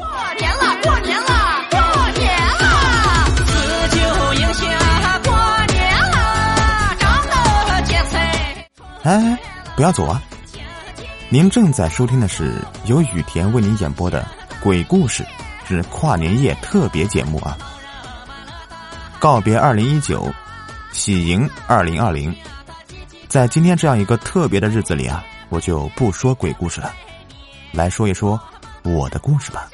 过年了，过年了，过年了！辞旧迎新，过年了，张罗结彩。哎，不要走啊！您正在收听的是由雨田为您演播的鬼故事之跨年夜特别节目啊！告别二零一九，喜迎二零二零。在今天这样一个特别的日子里啊，我就不说鬼故事了，来说一说我的故事吧。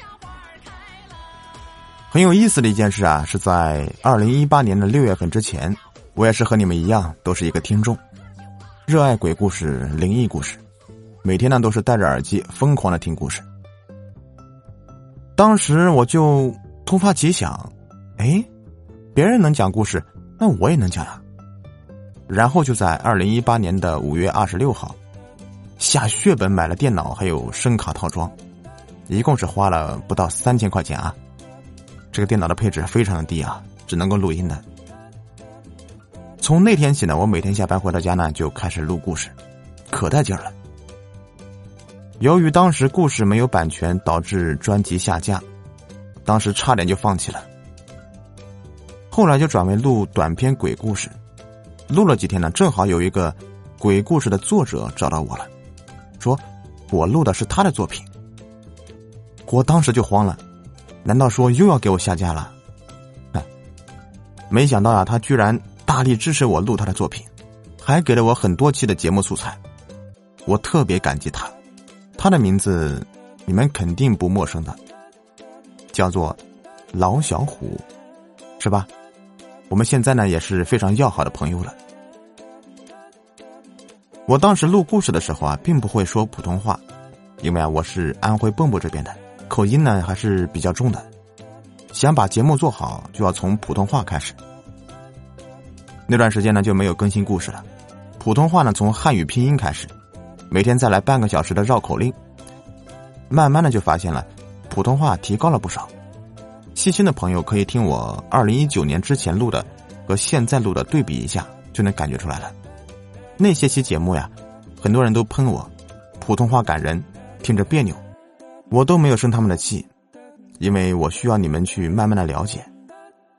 很有意思的一件事啊，是在二零一八年的六月份之前，我也是和你们一样，都是一个听众，热爱鬼故事、灵异故事。每天呢都是戴着耳机疯狂的听故事。当时我就突发奇想，哎，别人能讲故事，那我也能讲呀。然后就在二零一八年的五月二十六号，下血本买了电脑还有声卡套装，一共是花了不到三千块钱啊。这个电脑的配置非常的低啊，只能够录音的。从那天起呢，我每天下班回到家呢就开始录故事，可带劲了。由于当时故事没有版权，导致专辑下架，当时差点就放弃了。后来就转为录短篇鬼故事，录了几天呢，正好有一个鬼故事的作者找到我了，说我录的是他的作品。我当时就慌了，难道说又要给我下架了？哎，没想到啊，他居然大力支持我录他的作品，还给了我很多期的节目素材，我特别感激他。他的名字你们肯定不陌生的，叫做老小虎，是吧？我们现在呢也是非常要好的朋友了。我当时录故事的时候啊，并不会说普通话，因为啊我是安徽蚌埠这边的，口音呢还是比较重的。想把节目做好，就要从普通话开始。那段时间呢就没有更新故事了，普通话呢从汉语拼音开始。每天再来半个小时的绕口令，慢慢的就发现了，普通话提高了不少。细心的朋友可以听我二零一九年之前录的和现在录的对比一下，就能感觉出来了。那些期节目呀，很多人都喷我，普通话感人，听着别扭，我都没有生他们的气，因为我需要你们去慢慢的了解，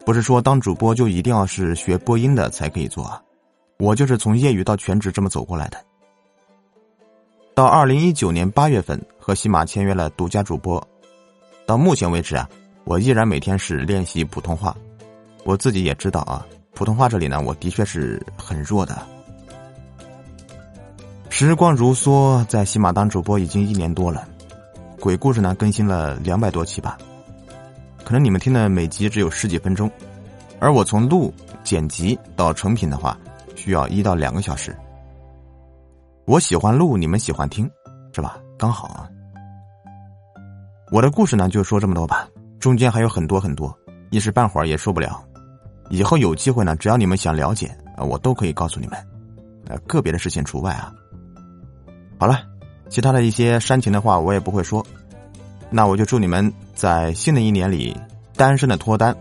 不是说当主播就一定要是学播音的才可以做啊，我就是从业余到全职这么走过来的。到二零一九年八月份，和喜马签约了独家主播。到目前为止啊，我依然每天是练习普通话。我自己也知道啊，普通话这里呢，我的确是很弱的。时光如梭，在喜马当主播已经一年多了，鬼故事呢更新了两百多期吧。可能你们听的每集只有十几分钟，而我从录、剪辑到成品的话，需要一到两个小时。我喜欢录，你们喜欢听，是吧？刚好啊。我的故事呢，就说这么多吧，中间还有很多很多，一时半会儿也说不了。以后有机会呢，只要你们想了解啊，我都可以告诉你们，呃，个别的事情除外啊。好了，其他的一些煽情的话我也不会说，那我就祝你们在新的一年里单身的脱单，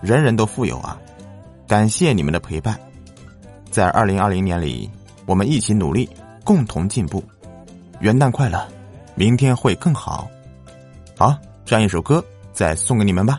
人人都富有啊！感谢你们的陪伴，在二零二零年里，我们一起努力。共同进步，元旦快乐，明天会更好。好，这样一首歌再送给你们吧。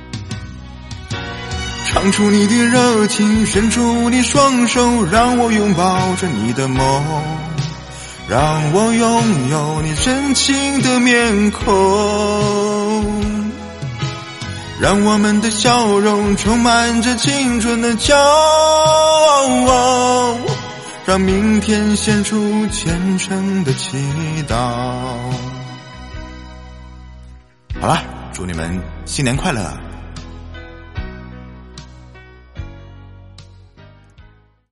唱出你的热情，伸出你双手，让我拥抱着你的梦。让我拥有你真情的面孔，让我们的笑容充满着青春的骄傲，让明天献出虔诚的祈祷。好了，祝你们新年快乐！